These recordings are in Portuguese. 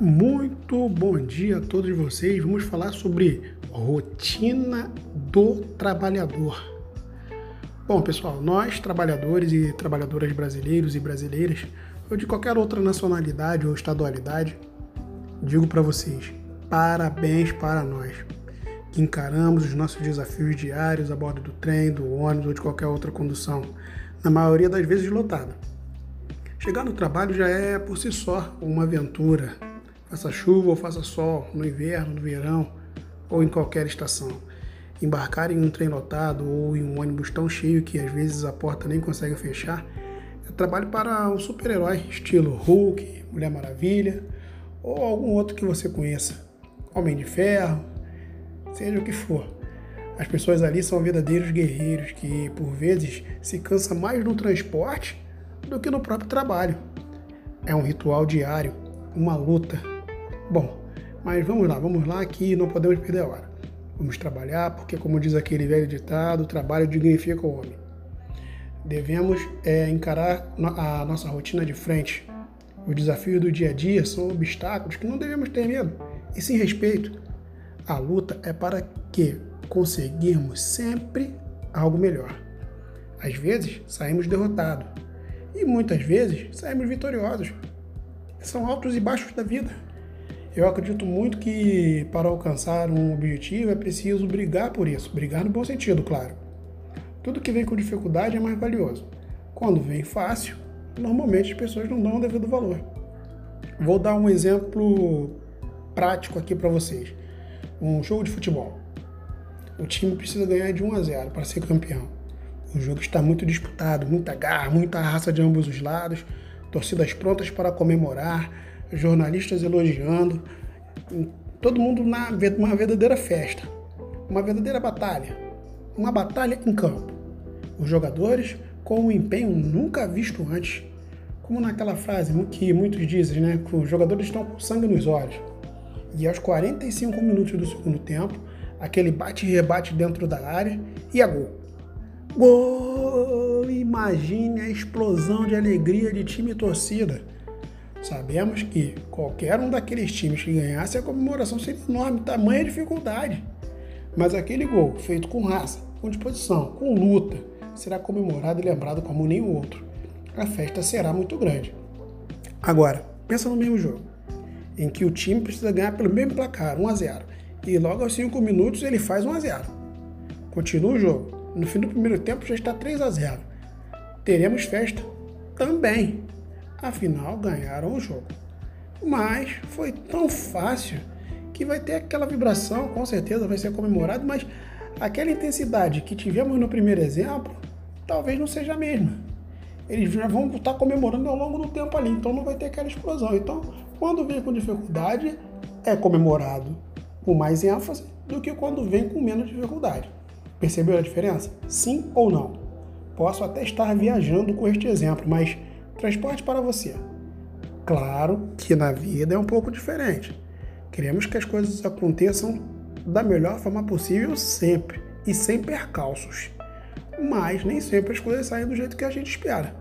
Muito bom dia a todos vocês. Vamos falar sobre rotina do trabalhador. Bom, pessoal, nós trabalhadores e trabalhadoras brasileiros e brasileiras, ou de qualquer outra nacionalidade ou estadualidade, digo para vocês: parabéns para nós que encaramos os nossos desafios diários a bordo do trem, do ônibus ou de qualquer outra condução, na maioria das vezes lotada. Chegar no trabalho já é por si só uma aventura, faça chuva ou faça sol, no inverno, no verão ou em qualquer estação. Embarcar em um trem lotado ou em um ônibus tão cheio que às vezes a porta nem consegue fechar é trabalho para um super-herói, estilo Hulk, Mulher Maravilha ou algum outro que você conheça. Homem de Ferro, seja o que for. As pessoas ali são verdadeiros guerreiros que, por vezes, se cansam mais no transporte do que no próprio trabalho. É um ritual diário, uma luta Bom, mas vamos lá, vamos lá que não podemos perder a hora. Vamos trabalhar, porque como diz aquele velho ditado, o trabalho dignifica o homem. Devemos é, encarar a nossa rotina de frente. Os desafios do dia a dia são obstáculos que não devemos ter medo, e sim respeito. A luta é para que conseguirmos sempre algo melhor. Às vezes saímos derrotados e muitas vezes saímos vitoriosos. São altos e baixos da vida. Eu acredito muito que para alcançar um objetivo é preciso brigar por isso, brigar no bom sentido, claro. Tudo que vem com dificuldade é mais valioso. Quando vem fácil, normalmente as pessoas não dão o devido valor. Vou dar um exemplo prático aqui para vocês. Um jogo de futebol. O time precisa ganhar de 1 a 0 para ser campeão. O jogo está muito disputado, muita garra, muita raça de ambos os lados, torcidas prontas para comemorar, jornalistas elogiando, todo mundo na uma verdadeira festa, uma verdadeira batalha, uma batalha em campo. Os jogadores com um empenho nunca visto antes, como naquela frase que muitos dizem, né, que os jogadores estão com sangue nos olhos. E aos 45 minutos do segundo tempo, aquele bate e rebate dentro da área e a gol. Gol! Imagine a explosão de alegria de time e torcida. Sabemos que qualquer um daqueles times que ganhasse a comemoração seria enorme, tamanha dificuldade. Mas aquele gol, feito com raça, com disposição, com luta, será comemorado e lembrado como nenhum outro. A festa será muito grande. Agora, pensa no mesmo jogo, em que o time precisa ganhar pelo mesmo placar, 1 a 0, e logo aos 5 minutos ele faz 1 a 0. Continua o jogo. No fim do primeiro tempo já está 3 a 0. Teremos festa também. Afinal, ganharam o jogo. Mas foi tão fácil que vai ter aquela vibração, com certeza vai ser comemorado, mas aquela intensidade que tivemos no primeiro exemplo, talvez não seja a mesma. Eles já vão estar comemorando ao longo do tempo ali, então não vai ter aquela explosão. Então, quando vem com dificuldade, é comemorado com mais ênfase do que quando vem com menos dificuldade. Percebeu a diferença? Sim ou não? Posso até estar viajando com este exemplo, mas Transporte para você. Claro que na vida é um pouco diferente. Queremos que as coisas aconteçam da melhor forma possível sempre e sem percalços. Mas nem sempre as coisas saem do jeito que a gente espera.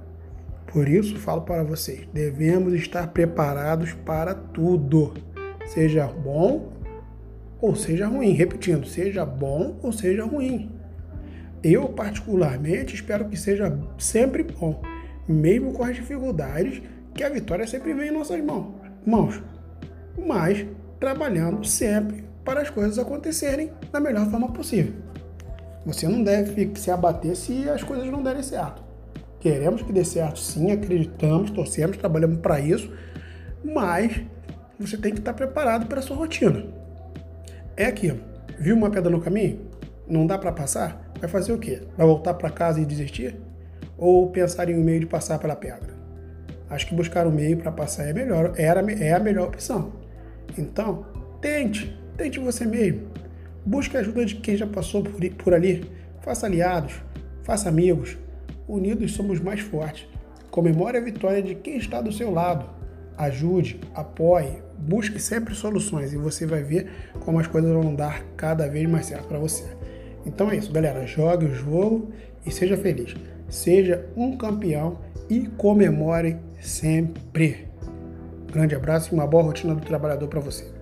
Por isso, falo para vocês: devemos estar preparados para tudo, seja bom ou seja ruim. Repetindo, seja bom ou seja ruim. Eu, particularmente, espero que seja sempre bom mesmo com as dificuldades, que a vitória sempre vem em nossas mãos, mãos. Mas trabalhando sempre para as coisas acontecerem da melhor forma possível. Você não deve se abater se as coisas não derem certo. Queremos que dê certo, sim, acreditamos, torcemos, trabalhamos para isso, mas você tem que estar preparado para a sua rotina. É aquilo. Viu uma pedra no caminho? Não dá para passar? Vai fazer o quê? Vai voltar para casa e desistir? Ou pensar em um meio de passar pela pedra? Acho que buscar um meio para passar é melhor, era, é a melhor opção. Então, tente, tente você mesmo. Busque a ajuda de quem já passou por, por ali. Faça aliados, faça amigos. Unidos somos mais fortes. Comemore a vitória de quem está do seu lado. Ajude, apoie, busque sempre soluções e você vai ver como as coisas vão dar cada vez mais certo para você. Então é isso, galera. Jogue o jogo e seja feliz. Seja um campeão e comemore sempre. Grande abraço e uma boa rotina do trabalhador para você.